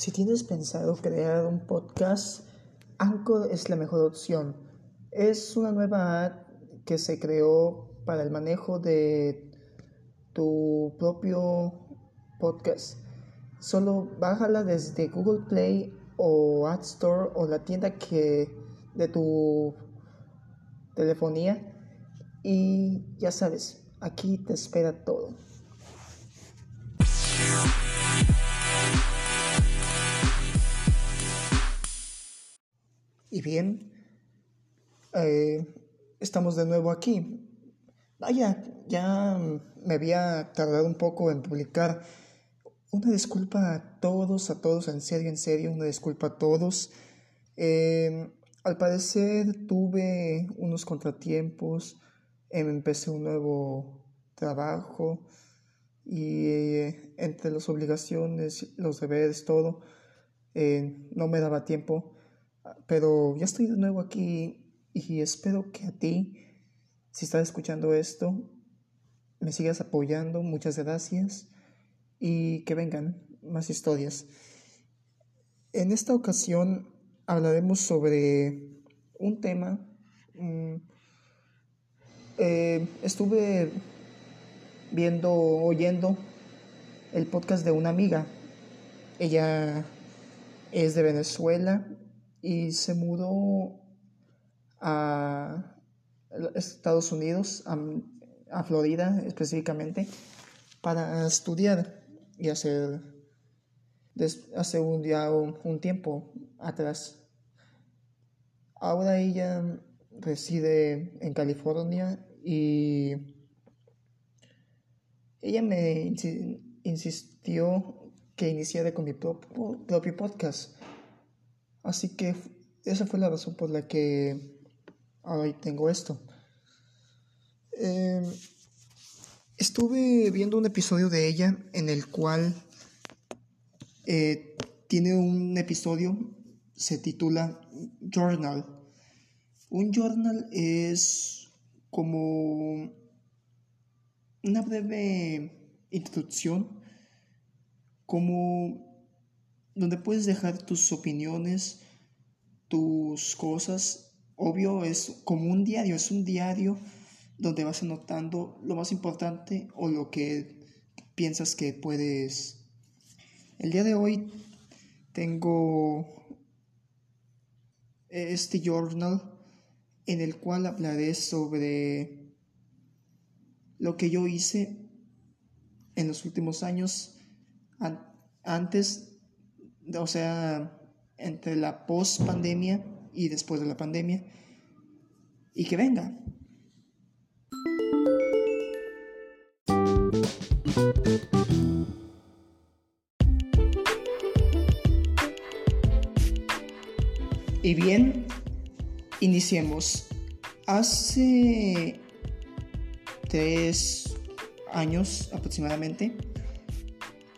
Si tienes pensado crear un podcast, Anchor es la mejor opción. Es una nueva app que se creó para el manejo de tu propio podcast. Solo bájala desde Google Play o App Store o la tienda que de tu telefonía y ya sabes, aquí te espera todo. Y bien, eh, estamos de nuevo aquí. Vaya, ya me había tardado un poco en publicar. Una disculpa a todos, a todos, en serio, en serio, una disculpa a todos. Eh, al parecer tuve unos contratiempos, em, empecé un nuevo trabajo y eh, entre las obligaciones, los deberes, todo, no me daba tiempo pero ya estoy de nuevo aquí y espero que a ti, si estás escuchando esto, me sigas apoyando. Muchas gracias y que vengan más historias. En esta ocasión hablaremos sobre un tema. Mm, eh, estuve viendo, oyendo el podcast de una amiga. Ella es de Venezuela y se mudó a Estados Unidos, a, Florida específicamente, para estudiar y hacer hace un, día un tiempo atrás. Ahora ella reside en California y ella me insistió que iniciara con mi propio podcast Así que esa fue la razón por la que hoy tengo esto. Em, estuve viendo un episodio de ella en el cual eh, tiene un episodio, se titula Journal. Un journal es como una breve introducción, como donde puedes dejar tus opiniones, tus cosas. Obvio, es como un diario, es un diario donde vas anotando lo más importante o lo que piensas que puedes. El día de hoy tengo este journal en el cual hablaré sobre lo que yo hice en los últimos años antes o sea, entre la post pandemia y después de la pandemia, y que venga. Y bien, iniciemos. Hace tres años aproximadamente,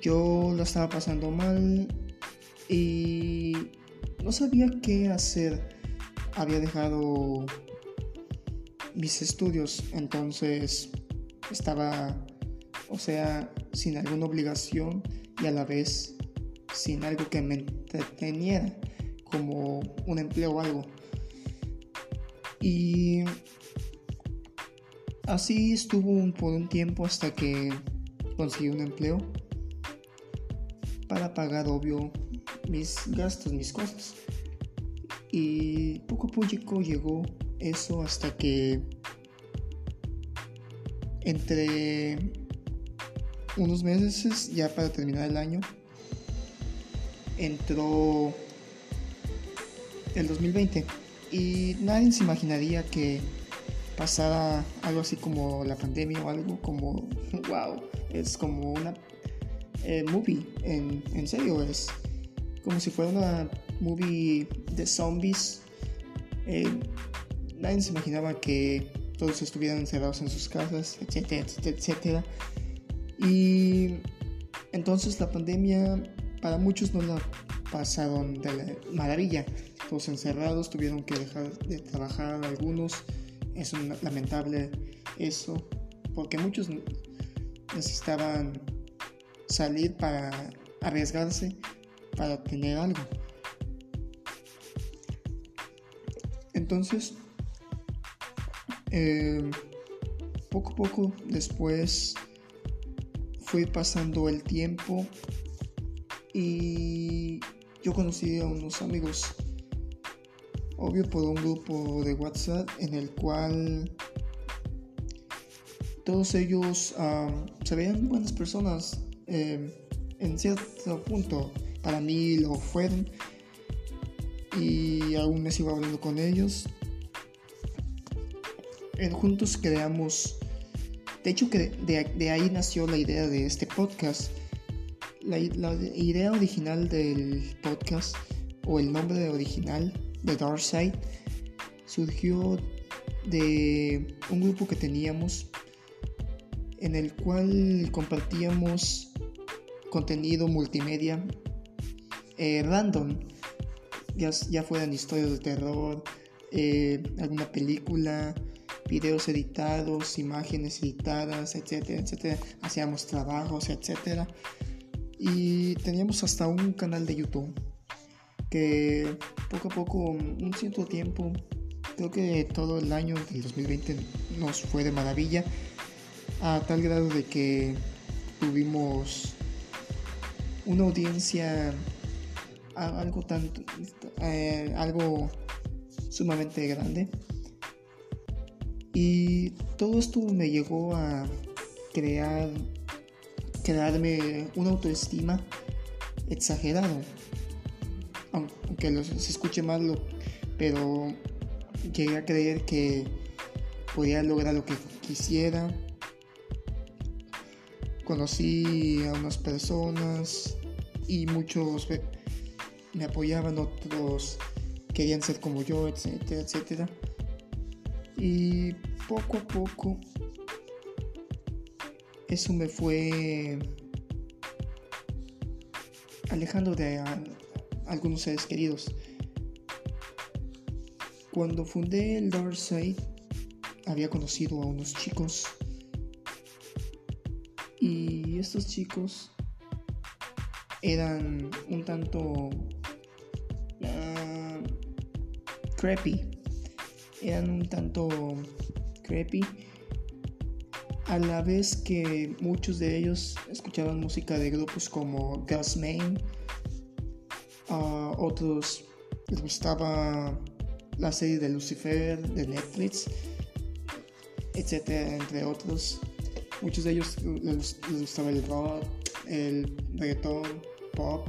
yo lo estaba pasando mal y no sabía qué hacer. Había dejado mis estudios, entonces estaba, o sea, sin alguna obligación y a la vez sin algo que me entreteniera, como un empleo o algo. Y así estuvo por un tiempo hasta que conseguí un empleo para pagar, obvio, mis gastos, mis cosas. Y poco a poco llegó eso hasta que entre unos meses, ya para terminar el año, entró el 2020 y nadie se imaginaría que pasara algo así como la pandemia o algo como wow es como una eh, movie en, en serio es como si fuera una movie de zombies. Eh, nadie se imaginaba que todos estuvieran encerrados en sus casas, etcétera, etcétera, etcétera. Y entonces la pandemia para muchos no la pasaron de la maravilla. Todos encerrados, tuvieron que dejar de trabajar algunos. Es lamentable eso, porque muchos necesitaban salir para arriesgarse para tener algo. Entonces, eh, poco a poco después fue pasando el tiempo y yo conocí a unos amigos, obvio por un grupo de WhatsApp en el cual todos ellos se veían buenas personas eh, en cierto punto. Para mí lo fueron y aún me sigo hablando con ellos. juntos creamos, de hecho que de, ahí nació la idea de este podcast. La, idea original del podcast o el nombre original de Dark Side surgió de un grupo que teníamos en el cual compartíamos contenido multimedia eh, random ya, ya fueran historias de terror, eh, alguna película, videos editados, imágenes editadas, etcétera, etcétera. Hacíamos trabajos, etcétera. Y teníamos hasta un canal de YouTube que poco a poco, un cierto tiempo, creo que todo el año del 2020 nos fue de maravilla, a tal grado de que tuvimos una audiencia algo tanto eh, algo sumamente grande. Y todo esto me llegó a crear crearme una autoestima exagerado. Aunque se escuche mal pero llegué a creer que podía lograr lo que quisiera. Conocí a unas personas y muchos me apoyaban, otros querían ser como yo, etcétera, etcétera. Y poco a poco eso me fue alejando de algunos seres queridos. Cuando fundé el Dark había conocido a unos chicos y estos chicos eran un tanto creepy. Eran un tanto creepy. A la vez que muchos de ellos escuchaban música de grupos como Gus Main. A otros les gustaba la serie de Lucifer de Netflix, etcétera, entre otros. Muchos de ellos les, les gustaba el rock, el reggaeton, pop,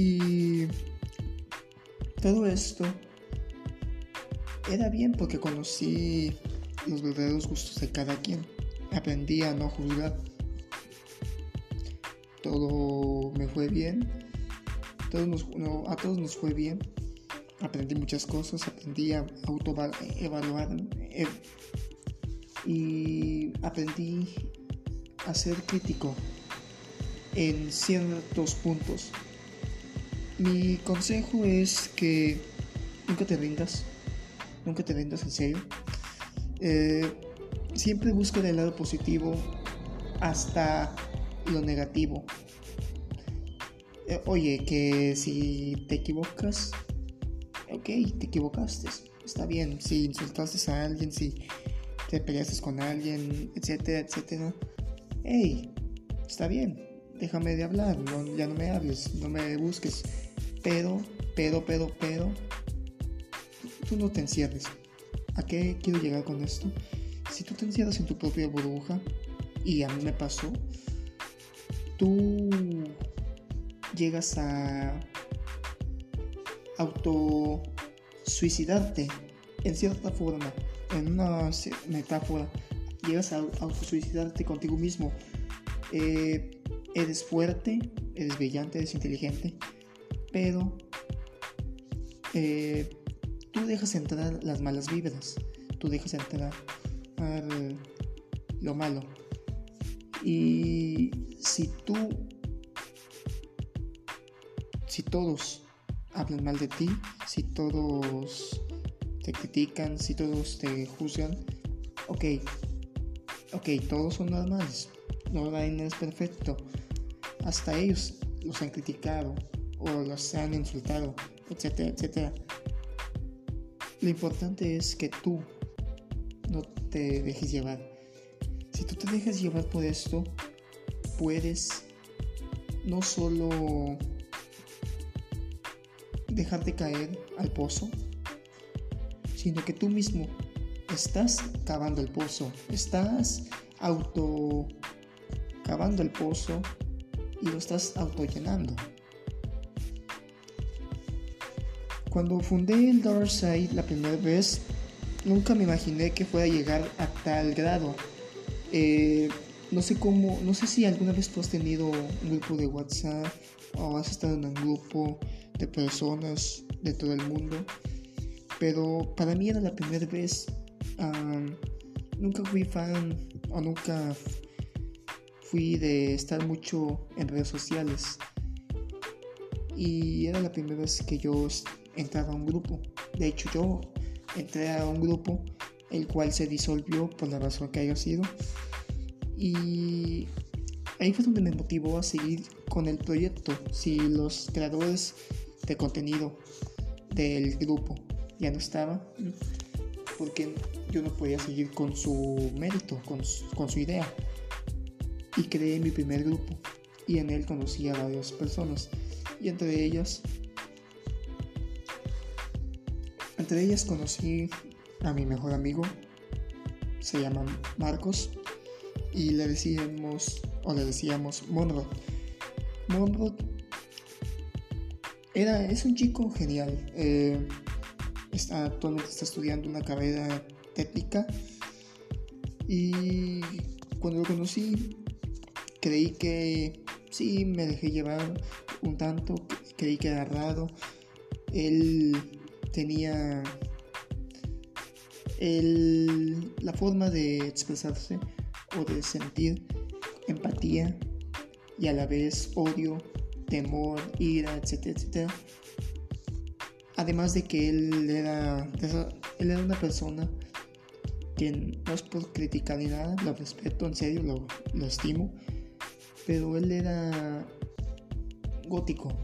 Y todo esto era bien porque conocí los verdaderos gustos de cada quien. Aprendí a no juzgar. Todo me fue bien. a todos nos fue bien. Aprendí muchas cosas. Aprendí a autoevaluarme. Eh, y aprendí a ser crítico en ciertos puntos. Mi consejo es que nunca te rindas, nunca te rindas en serio. Eh, siempre busca el lado positivo hasta lo negativo. Eh, oye, que si te equivocas, ok, te equivocaste, está bien. Si insultaste a alguien, si te peleaste con alguien, etcétera, etcétera, hey, está bien, déjame de hablar, ya no me hables, no me busques pero, pero, pero, pero, tú no te encierres. ¿A qué quiero llegar con esto? Si tú te encierras en tu propia burbuja, y a mí me pasó, tú llegas a auto suicidarte en cierta forma, en una metáfora, llegas a auto suicidarte contigo mismo. Eh, eres fuerte, eres brillante, eres inteligente, pero eh, tú dejas entrar las malas vibras, tú dejas entrar lo malo. Y si tú, si todos hablan mal de ti, si todos te critican, si todos te juzgan, ok, ok, todos son normales, no nadie es perfecto. Hasta ellos los han criticado o los han insultado, etcétera, etcétera. Lo importante es que tú no te dejes llevar. Si tú te dejas llevar por esto, puedes no solo dejarte caer al pozo, sino que tú mismo estás cavando el pozo, estás auto cavando el pozo y lo estás autollenando. Cuando fundé el Side la primera vez, nunca me imaginé que fuera a llegar a tal grado. Eh, no sé cómo, no sé si alguna vez tú has tenido un grupo de WhatsApp o has estado en un grupo de personas de todo el mundo, pero para mí era la primera vez. nunca fui fan o nunca fui de estar mucho en redes sociales y era la primera vez que yo entraba a un grupo. De hecho, yo entré a un grupo el cual se disolvió por la razón que haya sido y ahí fue donde me motivó a seguir con el proyecto. Si los creadores de contenido del grupo ya no estaban, porque yo no podía seguir con su mérito, con su, idea. Y creé mi primer grupo y en él conocí a varias personas y entre ellas entre ellas conocí a mi mejor amigo se llama Marcos y le decíamos, o le decíamos Monrod. Monrod era, es un chico genial. Eh, está, actualmente está estudiando una carrera técnica y cuando lo conocí creí que sí me dejé llevar un tanto, creí que era raro. Él tenía el, la forma de expresarse o de sentir empatía y a la vez odio, temor, ira, etcétera, etcétera. Además de que él era, él era una persona que no es por criticar ni nada, lo respeto, en serio, lo, lo estimo, pero él era gótico.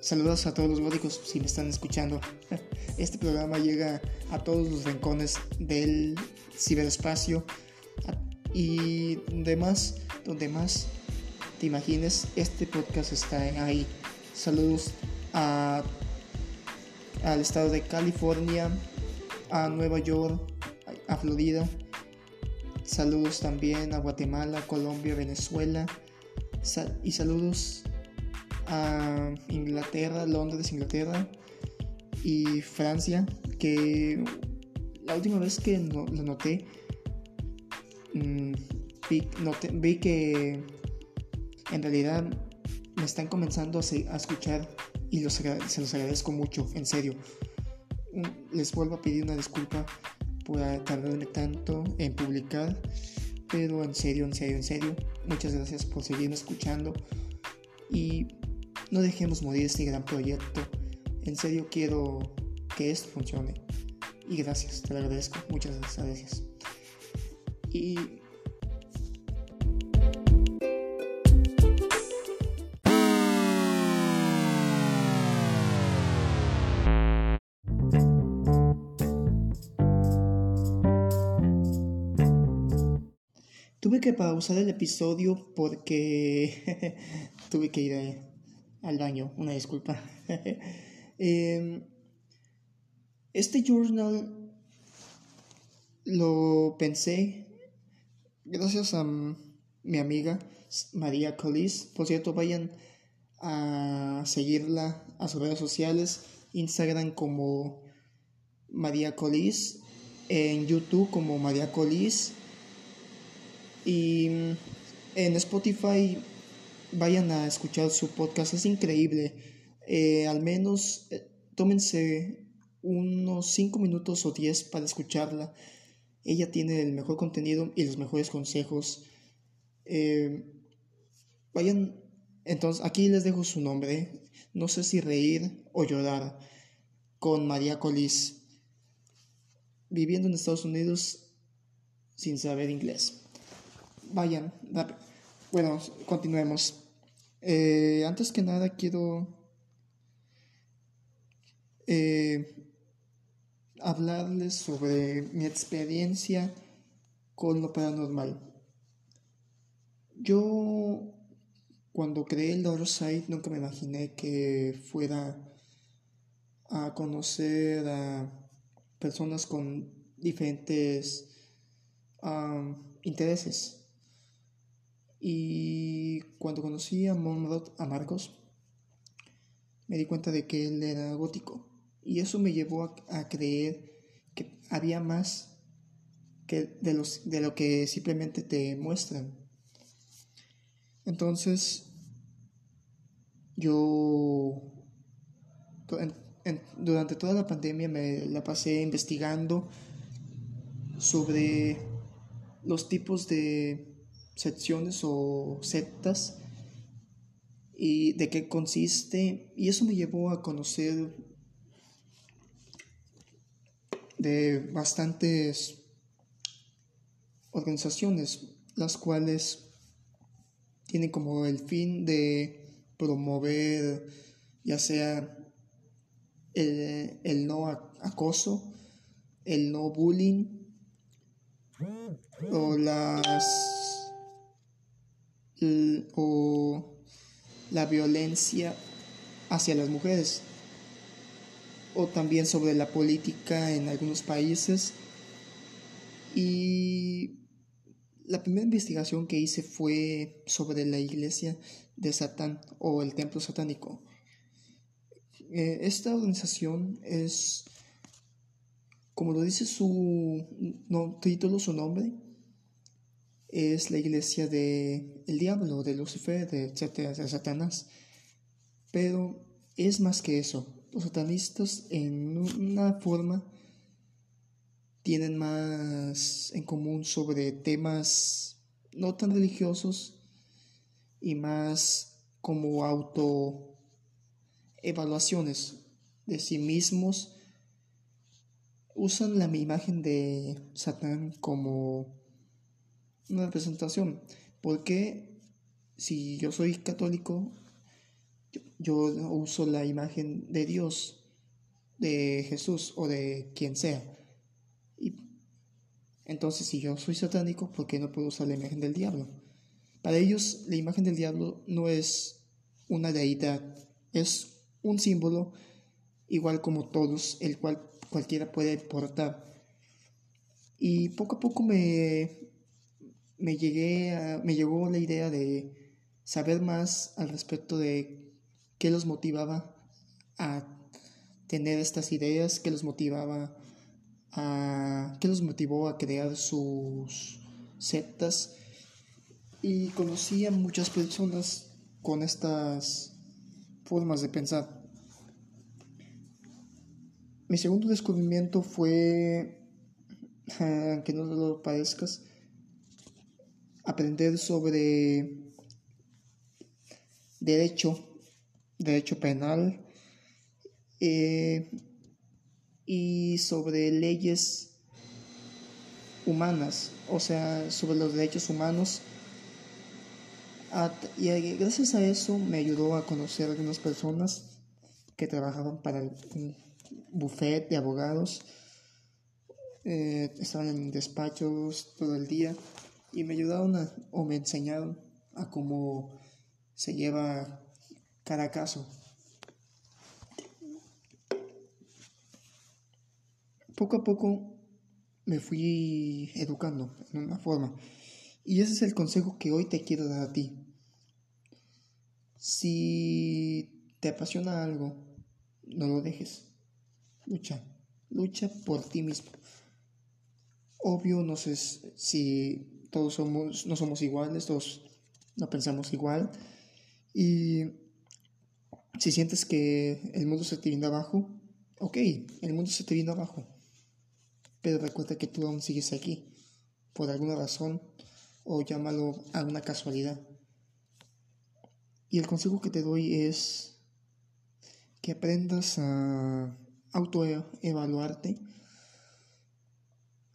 Saludos a todos los góticos si me están escuchando. Este programa llega a todos los rincones del ciberespacio y demás, donde más te imagines, este podcast está ahí. Saludos a, al estado de California, a Nueva York, a Florida. Saludos también a Guatemala, Colombia, Venezuela. y saludos a Inglaterra, Londres, Inglaterra y Francia, que la última vez que lo noté, Mm, vi, que en realidad me están comenzando a, escuchar y los, se los agradezco mucho, en serio. Mm, les vuelvo a pedir una disculpa por tardarme tanto en publicar, pero en serio, en serio, en serio, muchas gracias por seguirme escuchando y no dejemos morir este gran proyecto. En serio quiero que esto funcione. Y gracias, te lo agradezco. Muchas gracias. Y que pausar el episodio porque tuve que ir al baño, una disculpa. Em, este journal lo pensé gracias a mi amiga María Colis. Por cierto, vayan a seguirla a sus redes sociales, Instagram como María Colis, en YouTube como María Colis y en Spotify vayan a escuchar su podcast, es increíble. Eh, al menos eh, tómense unos 5 minutos o 10 para escucharla. Ella tiene el mejor contenido y los mejores consejos. Eh, vayan, entonces aquí les dejo su nombre. No sé si reír o llorar con María Colis, viviendo en Estados Unidos sin saber inglés. Vayan. Bueno, continuemos. Eh, antes que nada quiero eh, hablarles sobre mi experiencia con lo paranormal. Yo cuando creé el Side nunca me imaginé que fuera a conocer a personas con diferentes intereses. Y cuando conocí a Monrod, a Marcos, me di cuenta de que él era gótico. Y eso me llevó a, creer que había más que de, los, de lo que simplemente te muestran. Entonces, yo durante toda la pandemia me la pasé investigando sobre los tipos de secciones o sectas y de qué consiste y eso me llevó a conocer de bastantes organizaciones las cuales tienen como el fin de promover ya sea el, el no acoso, el no bullying o las o la violencia hacia las mujeres o también sobre la política en algunos países y la primera investigación que hice fue sobre la iglesia de Satán o el templo satánico. Eh, esta organización es como lo dice su título, su nombre, es la iglesia de el diablo, de Lucifer, de de Satanás. Pero es más que eso. Los satanistas en una forma tienen más en común sobre temas no tan religiosos y más como auto evaluaciones de sí mismos usan la imagen de Satán como representación. Porque si yo soy católico, yo, uso la imagen de Dios, de Jesús o de quien sea. Y entonces, si yo soy satánico, ¿por qué no puedo usar la imagen del diablo? Para ellos, la imagen del diablo no es una deidad, es un símbolo igual como todos, el cual cualquiera puede portar. Y poco a poco me, me, llegué me llegó la idea de saber más al respecto de qué los motivaba a tener estas ideas, qué los motivaba a qué los motivó a crear sus sectas y conocí a muchas personas con estas formas de pensar. Mi segundo descubrimiento fue, aunque no lo parezcas, aprender sobre derecho, derecho penal eh, y sobre leyes humanas, o sea, sobre los derechos humanos. Y gracias a eso me ayudó a conocer a algunas personas que trabajaban para el buffet de abogados. Eh, estaban en despachos todo el día y me ayudaron o me enseñaron a cómo se lleva cada caso. Poco a poco me fui educando en una forma y ese es el consejo que hoy te quiero dar a ti. Si te apasiona algo, no lo dejes. Lucha, lucha por ti mismo. Obvio, no sé si todos somos, no somos iguales, todos no pensamos igual. Y si sientes que el mundo se te viene abajo, ok, el mundo se te viene abajo. Pero recuerda que tú aún sigues aquí, por alguna razón, o llámalo a una casualidad. Y el consejo que te doy es que aprendas a autoevaluarte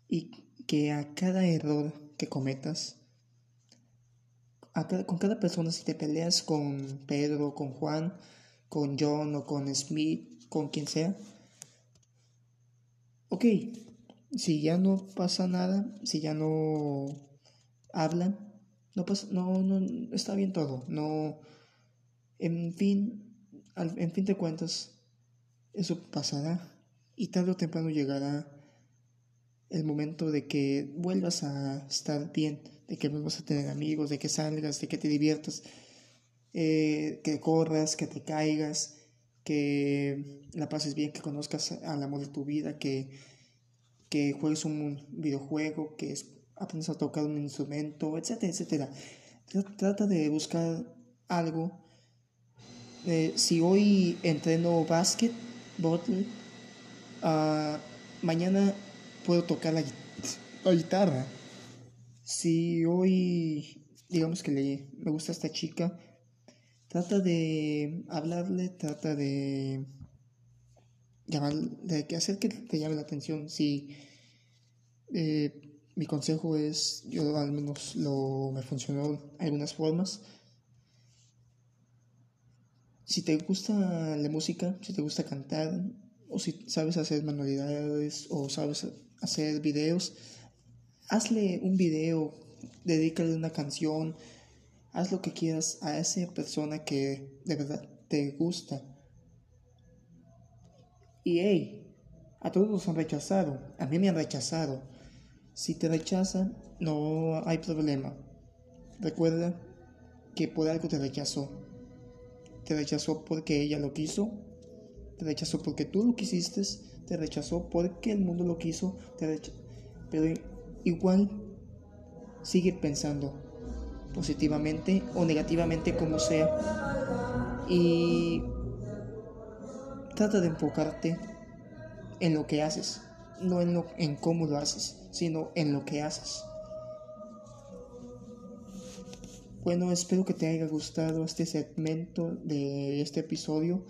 y que a cada error que cometas con cada persona, si te peleas con Pedro, con Juan, con John o con Smith, con quien sea, ok, si ya no pasa nada, si ya no hablan, no pasa, no, no, está bien todo, no, en fin, en fin de cuentas, eso pasará y tarde o temprano llegará el momento de que vuelvas a estar bien, de que vuelvas a tener amigos, de que salgas, de que te diviertas, eh, que corras, que te caigas, que la pases bien, que conozcas al amor de tu vida, que, que juegues un videojuego, que aprendas a tocar un instrumento, etcétera, etcétera. Trata de buscar algo. Eh, si hoy entreno básquet, bottle, uh, mañana puedo tocar la, guitarra. Si hoy, digamos que le, me gusta esta chica, trata de hablarle, trata de llamar, de hacer que te llame la atención. Si eh, mi consejo es, yo al menos lo me funcionó algunas formas. Si te gusta la música, si te gusta cantar, o si sabes hacer manualidades, o sabes hacer videos, hazle un video, dedícale una canción, haz lo que quieras a esa persona que de verdad te gusta. Y hey, a todos nos han rechazado, a mí me han rechazado. Si te rechazan, no hay problema. Recuerda que por algo te rechazó. Te rechazó porque ella lo quiso, te rechazó porque tú lo quisiste, te rechazó porque el mundo lo quiso, te pero igual sigue pensando positivamente o negativamente como sea y trata de enfocarte en lo que haces, no en, lo, en cómo lo haces, sino en lo que haces. Bueno, espero que te haya gustado este segmento de este episodio.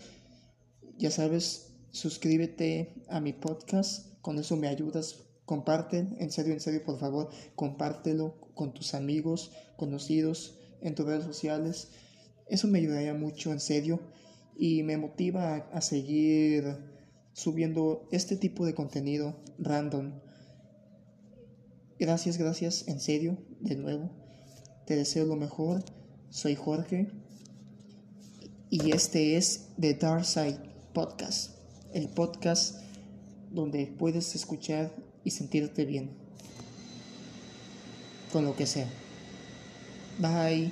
Ya sabes, suscríbete a mi podcast, con eso me ayudas. Comparte, en serio, en serio, por favor, compártelo con tus amigos, conocidos, en tus redes sociales. Eso me ayudaría mucho, en serio, y me motiva a, a seguir subiendo este tipo de contenido random. Gracias, gracias, en serio, de nuevo. Te deseo lo mejor. Soy Jorge y este es The Dark Side Podcast el podcast donde puedes escuchar y sentirte bien con lo que sea. Bye.